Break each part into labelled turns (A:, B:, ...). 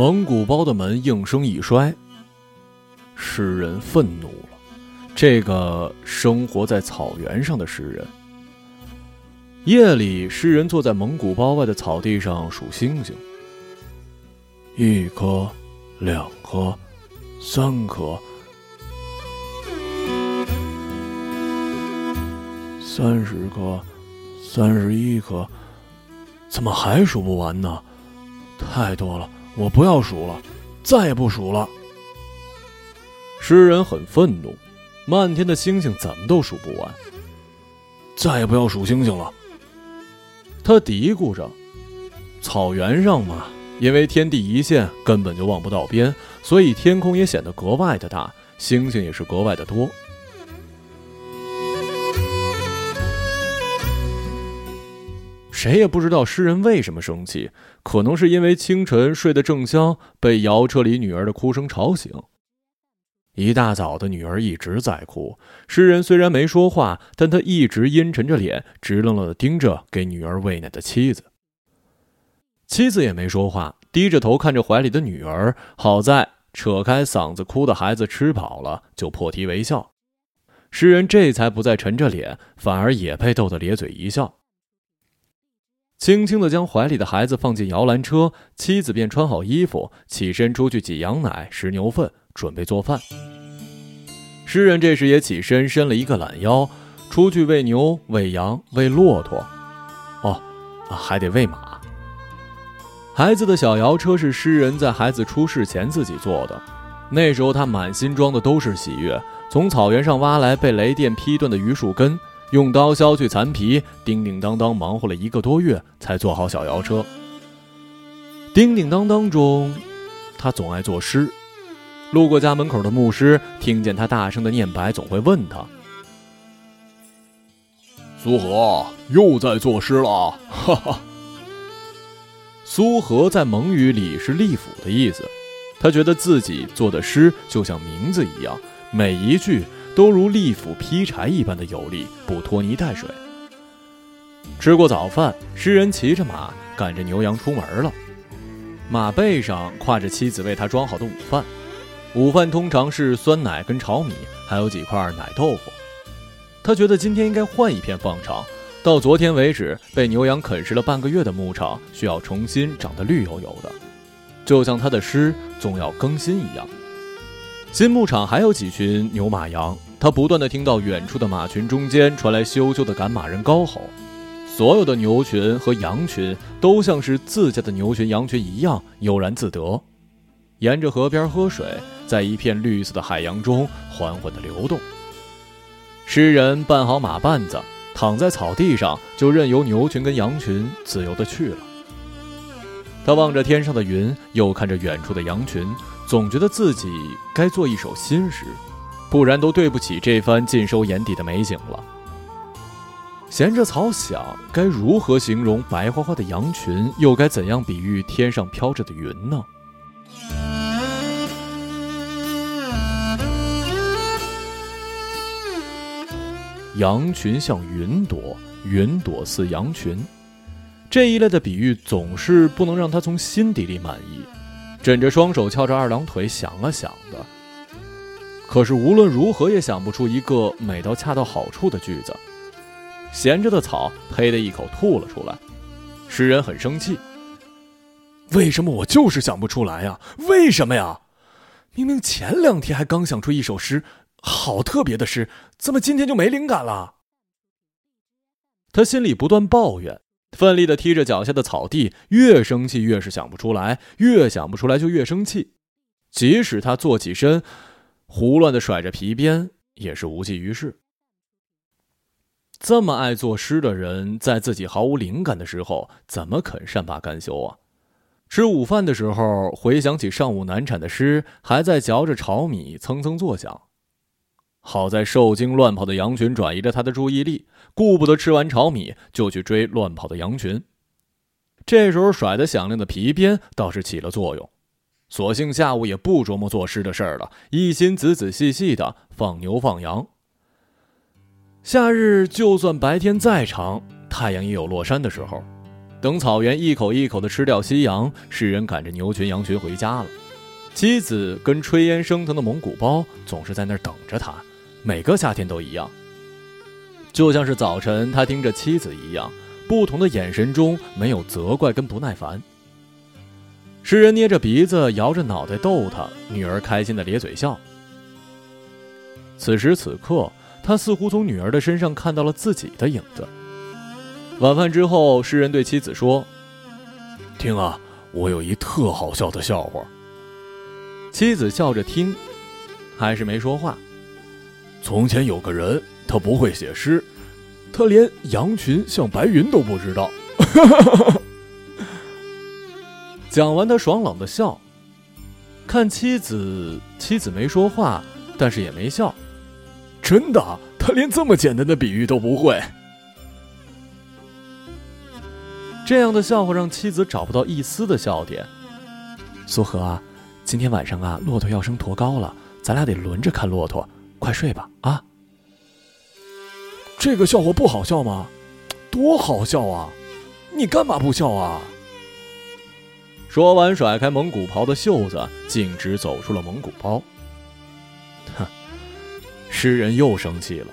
A: 蒙古包的门应声一摔，诗人愤怒了。这个生活在草原上的诗人，夜里，诗人坐在蒙古包外的草地上数星星。一颗，两颗，三颗，三十颗，三十一颗，怎么还数不完呢？太多了，我不要数了，再也不数了。诗人很愤怒，漫天的星星怎么都数不完，再也不要数星星了。他嘀咕着：“草原上嘛。”因为天地一线，根本就望不到边，所以天空也显得格外的大，星星也是格外的多。谁也不知道诗人为什么生气，可能是因为清晨睡得正香，被摇车里女儿的哭声吵醒。一大早的，女儿一直在哭。诗人虽然没说话，但他一直阴沉着脸，直愣愣地盯着给女儿喂奶的妻子。妻子也没说话，低着头看着怀里的女儿。好在扯开嗓子哭的孩子吃饱了，就破涕为笑。诗人这才不再沉着脸，反而也被逗得咧嘴一笑。轻轻地将怀里的孩子放进摇篮车，妻子便穿好衣服，起身出去挤羊奶、拾牛粪，准备做饭。诗人这时也起身，伸了一个懒腰，出去喂牛、喂羊、喂骆驼。哦，还得喂马。孩子的小摇车是诗人在孩子出世前自己做的，那时候他满心装的都是喜悦。从草原上挖来被雷电劈断的榆树根，用刀削去残皮，叮叮当当忙活了一个多月才做好小摇车。叮叮当当中，他总爱作诗。路过家门口的牧师听见他大声的念白，总会问他：“
B: 苏和又在作诗了。”哈哈。
A: 苏和在蒙语里是利府的意思，他觉得自己做的诗就像名字一样，每一句都如利斧劈柴一般的有力，不拖泥带水。吃过早饭，诗人骑着马赶着牛羊出门了，马背上挎着妻子为他装好的午饭，午饭通常是酸奶跟炒米，还有几块奶豆腐。他觉得今天应该换一片放场。到昨天为止，被牛羊啃食了半个月的牧场需要重新长得绿油油的，就像他的诗总要更新一样。新牧场还有几群牛马羊，他不断的听到远处的马群中间传来羞羞的赶马人高吼。所有的牛群和羊群都像是自家的牛群、羊群一样悠然自得，沿着河边喝水，在一片绿色的海洋中缓缓的流动。诗人办好马绊子。躺在草地上，就任由牛群跟羊群自由的去了。他望着天上的云，又看着远处的羊群，总觉得自己该做一首新诗，不然都对不起这番尽收眼底的美景了。闲着草想，该如何形容白花花的羊群，又该怎样比喻天上飘着的云呢？羊群像云朵，云朵似羊群，这一类的比喻总是不能让他从心底里满意。枕着双手，翘着二郎腿，想了想的。可是无论如何也想不出一个美到恰到好处的句子。闲着的草，呸的一口吐了出来。诗人很生气：为什么我就是想不出来呀？为什么呀？明明前两天还刚想出一首诗。好特别的诗，怎么今天就没灵感了？他心里不断抱怨，奋力的踢着脚下的草地，越生气越是想不出来，越想不出来就越生气。即使他坐起身，胡乱的甩着皮鞭，也是无济于事。这么爱作诗的人，在自己毫无灵感的时候，怎么肯善罢甘休啊？吃午饭的时候，回想起上午难产的诗，还在嚼着炒米，蹭蹭作响。好在受惊乱跑的羊群转移了他的注意力，顾不得吃完炒米就去追乱跑的羊群。这时候甩得响亮的皮鞭倒是起了作用，索性下午也不琢磨作诗的事儿了，一心仔仔细细的放牛放羊。夏日就算白天再长，太阳也有落山的时候。等草原一口一口的吃掉夕阳，诗人赶着牛群羊群回家了。妻子跟炊烟升腾的蒙古包总是在那儿等着他，每个夏天都一样。就像是早晨他盯着妻子一样，不同的眼神中没有责怪跟不耐烦。诗人捏着鼻子，摇着脑袋逗他，女儿开心的咧嘴笑。此时此刻，他似乎从女儿的身上看到了自己的影子。晚饭之后，诗人对妻子说：“
B: 听啊，我有一特好笑的笑话。”
A: 妻子笑着听，还是没说话。
B: 从前有个人，他不会写诗，他连羊群像白云都不知道。
A: 讲完，他爽朗的笑，看妻子，妻子没说话，但是也没笑。
B: 真的，他连这么简单的比喻都不会。
A: 这样的笑话让妻子找不到一丝的笑点。苏荷啊，今天晚上啊，骆驼要升驼高了，咱俩得轮着看骆驼。快睡吧，啊！
B: 这个笑话不好笑吗？多好笑啊！你干嘛不笑啊？
A: 说完，甩开蒙古袍的袖子，径直走出了蒙古包。哼，诗人又生气了。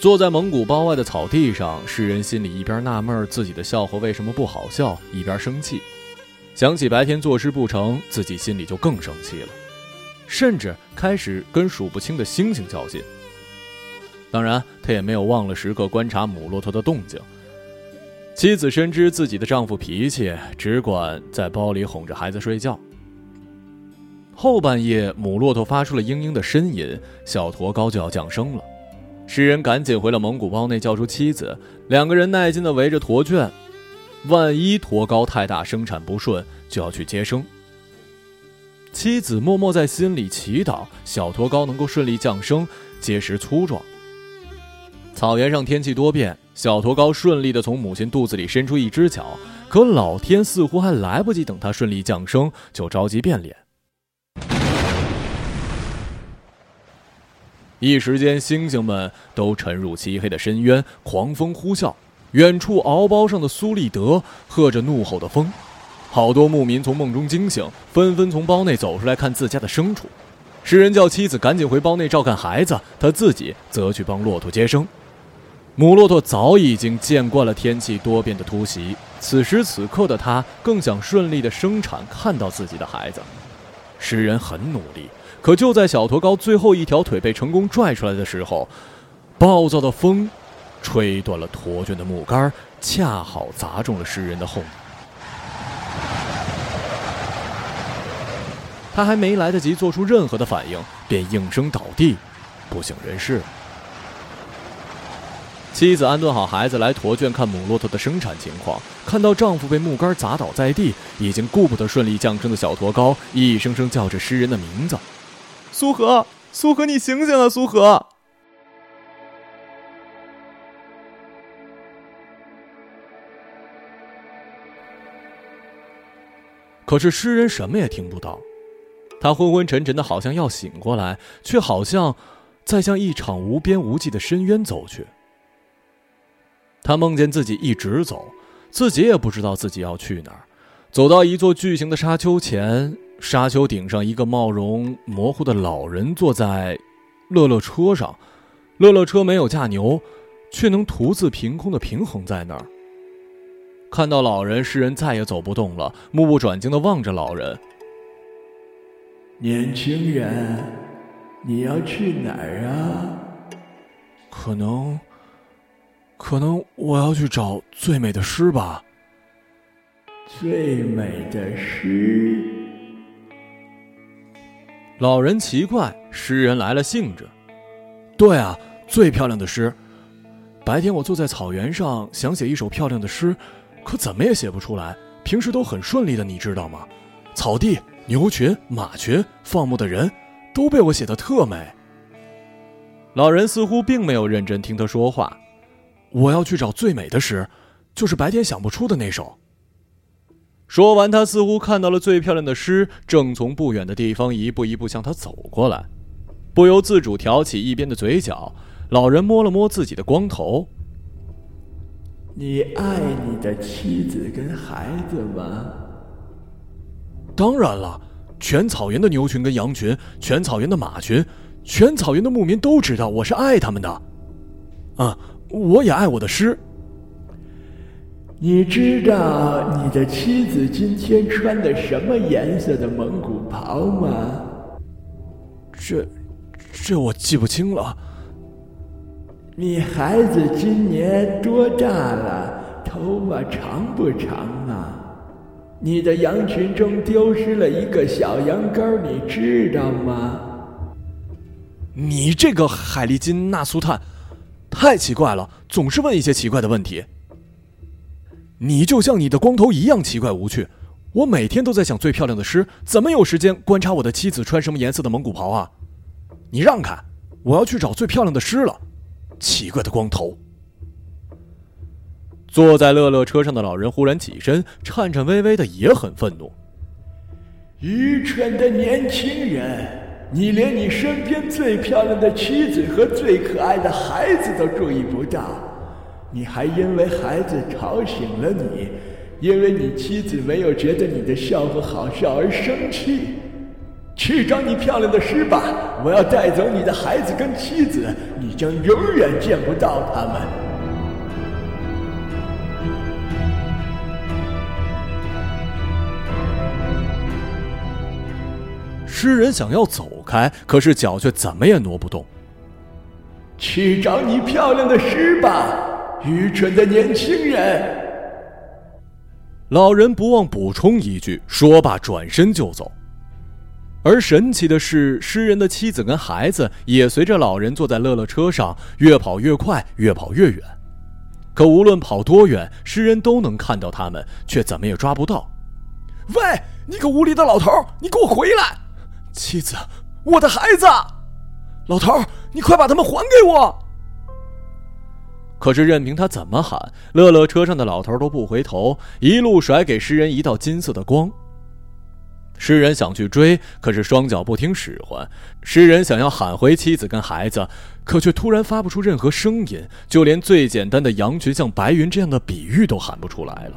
A: 坐在蒙古包外的草地上，诗人心里一边纳闷自己的笑话为什么不好笑，一边生气。想起白天作诗不成，自己心里就更生气了，甚至开始跟数不清的星星较劲。当然，他也没有忘了时刻观察母骆驼的动静。妻子深知自己的丈夫脾气，只管在包里哄着孩子睡觉。后半夜，母骆驼发出了嘤嘤的呻吟，小驼羔就要降生了。诗人赶紧回了蒙古包内，叫出妻子，两个人耐心地围着驼圈。万一驼羔太大，生产不顺，就要去接生。妻子默默在心里祈祷，小驼羔能够顺利降生，结实粗壮。草原上天气多变，小驼羔顺利地从母亲肚子里伸出一只脚，可老天似乎还来不及等它顺利降生，就着急变脸。一时间，星星们都沉入漆黑的深渊，狂风呼啸。远处敖包上的苏立德喝着怒吼的风，好多牧民从梦中惊醒，纷纷从包内走出来看自家的牲畜。诗人叫妻子赶紧回包内照看孩子，他自己则去帮骆驼接生。母骆驼早已经见惯了天气多变的突袭，此时此刻的它更想顺利的生产，看到自己的孩子。诗人很努力。可就在小驼羔最后一条腿被成功拽出来的时候，暴躁的风吹断了驼圈的木杆，恰好砸中了诗人的后脑。他还没来得及做出任何的反应，便应声倒地，不省人事。妻子安顿好孩子，来驼圈看母骆驼的生产情况。看到丈夫被木杆砸倒在地，已经顾不得顺利降生的小驼羔，一声声叫着诗人的名字。苏荷，苏荷，你醒醒啊！苏荷。可是诗人什么也听不到，他昏昏沉沉的，好像要醒过来，却好像在向一场无边无际的深渊走去。他梦见自己一直走，自己也不知道自己要去哪儿，走到一座巨型的沙丘前。沙丘顶上，一个貌容模糊的老人坐在乐乐车上。乐乐车没有驾牛，却能独自凭空的平衡在那儿。看到老人，诗人再也走不动了，目不转睛的望着老人。
C: 年轻人，你要去哪儿啊？
B: 可能，可能我要去找最美的诗吧。
C: 最美的诗。
A: 老人奇怪，诗人来了兴致。
B: 对啊，最漂亮的诗。白天我坐在草原上，想写一首漂亮的诗，可怎么也写不出来。平时都很顺利的，你知道吗？草地、牛群、马群、放牧的人，都被我写的特美。
A: 老人似乎并没有认真听他说话。
B: 我要去找最美的诗，就是白天想不出的那首。
A: 说完，他似乎看到了最漂亮的诗，正从不远的地方一步一步向他走过来，不由自主挑起一边的嘴角。老人摸了摸自己的光头：“
C: 你爱你的妻子跟孩子吗？
A: 当然了，全草原的牛群跟羊群，全草原的马群，全草原的牧民都知道我是爱他们的。啊，我也爱我的诗。
C: 你知道你的妻子今天穿的什么颜色的蒙古袍吗？
A: 这，这我记不清了。
C: 你孩子今年多大了？头发长不长啊？你的羊群中丢失了一个小羊羔，你知道吗？
A: 你这个海利金纳苏探，太奇怪了，总是问一些奇怪的问题。你就像你的光头一样奇怪无趣。我每天都在想最漂亮的诗，怎么有时间观察我的妻子穿什么颜色的蒙古袍啊？你让开，我要去找最漂亮的诗了。奇怪的光头。坐在乐乐车上的老人忽然起身，颤颤巍巍的，也很愤怒。
C: 愚蠢的年轻人，你连你身边最漂亮的妻子和最可爱的孩子都注意不到，你还因为孩子吵醒了你，因为你妻子没有觉得你的笑话好笑而生气。去找你漂亮的诗吧！我要带走你的孩子跟妻子，你将永远见不到他们。
A: 诗人想要走开，可是脚却怎么也挪不动。
C: 去找你漂亮的诗吧，愚蠢的年轻人！
A: 老人不忘补充一句，说罢转身就走。而神奇的是，诗人的妻子跟孩子也随着老人坐在乐乐车上，越跑越快，越跑越远。可无论跑多远，诗人都能看到他们，却怎么也抓不到。喂，你个无理的老头，你给我回来！妻子，我的孩子，老头，你快把他们还给我！可是任凭他怎么喊，乐乐车上的老头都不回头，一路甩给诗人一道金色的光。诗人想去追，可是双脚不听使唤。诗人想要喊回妻子跟孩子，可却突然发不出任何声音，就连最简单的“羊群像白云”这样的比喻都喊不出来了。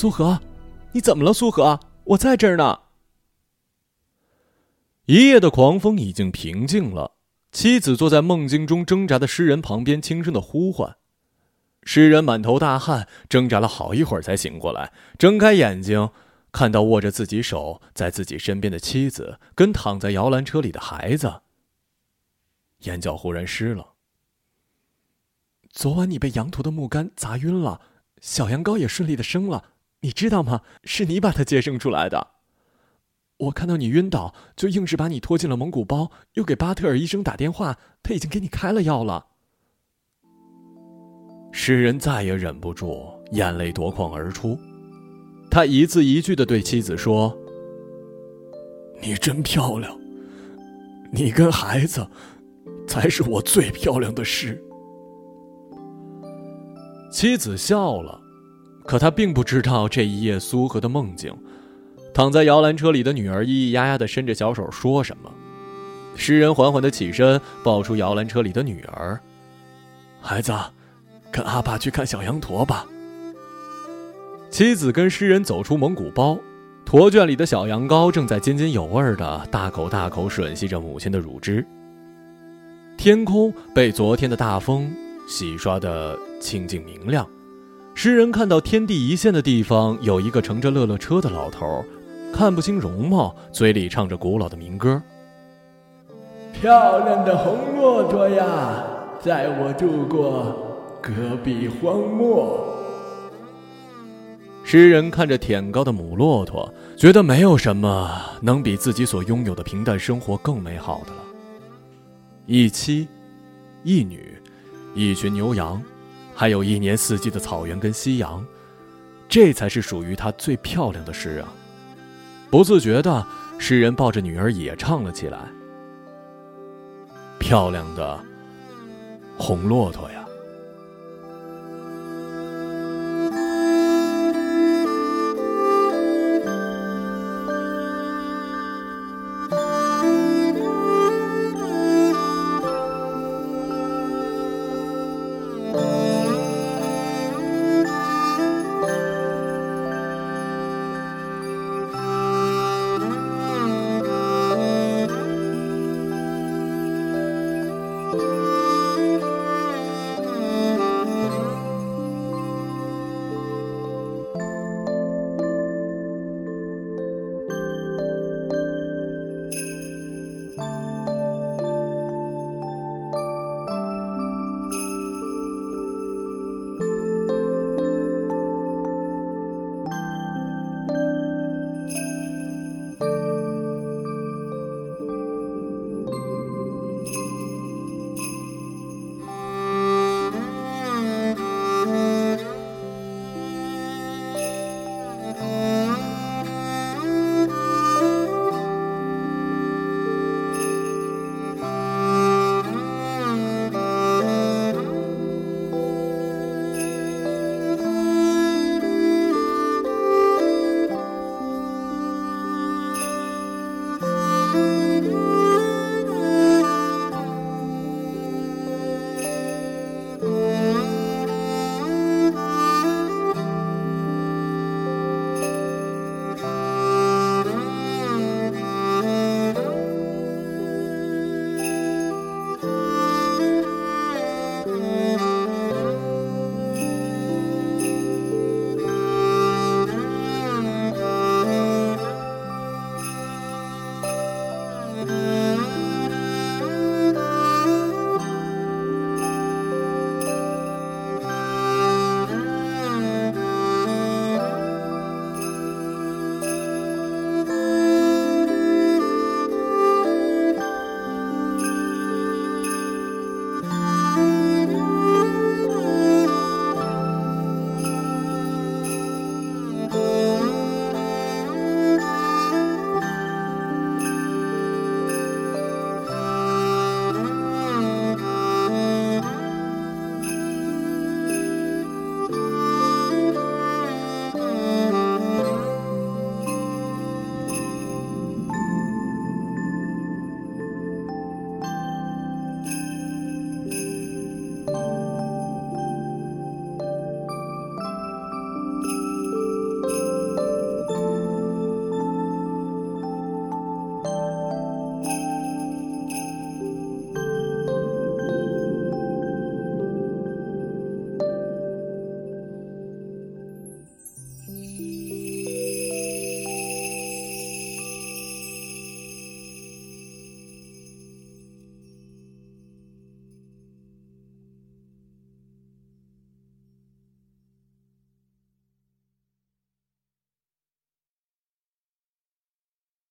A: 苏荷，你怎么了？苏荷，我在这儿呢。一夜的狂风已经平静了。妻子坐在梦境中挣扎的诗人旁边，轻声的呼唤。诗人满头大汗，挣扎了好一会儿才醒过来，睁开眼睛，看到握着自己手在自己身边的妻子跟躺在摇篮车里的孩子，眼角忽然湿了。昨晚你被羊驼的木杆砸晕了，小羊羔也顺利的生了，你知道吗？是你把他接生出来的。我看到你晕倒，就硬是把你拖进了蒙古包，又给巴特尔医生打电话，他已经给你开了药了。诗人再也忍不住，眼泪夺眶而出，他一字一句的对妻子说：“你真漂亮，你跟孩子，才是我最漂亮的事。”妻子笑了，可他并不知道这一夜苏荷的梦境。躺在摇篮车里的女儿咿咿呀呀的伸着小手说什么，诗人缓缓的起身抱出摇篮车里的女儿，孩子，跟阿爸去看小羊驼吧。妻子跟诗人走出蒙古包，驼圈里的小羊羔正在津津有味的大口大口吮吸着母亲的乳汁。天空被昨天的大风洗刷的清净明亮，诗人看到天地一线的地方有一个乘着乐乐车的老头。看不清容貌，嘴里唱着古老的民歌。
C: 漂亮的红骆驼呀，载我渡过戈壁荒漠。
A: 诗人看着舔高的母骆驼，觉得没有什么能比自己所拥有的平淡生活更美好的了。一妻，一女，一群牛羊，还有一年四季的草原跟夕阳，这才是属于他最漂亮的诗啊！不自觉的，诗人抱着女儿也唱了起来。漂亮的红骆驼呀。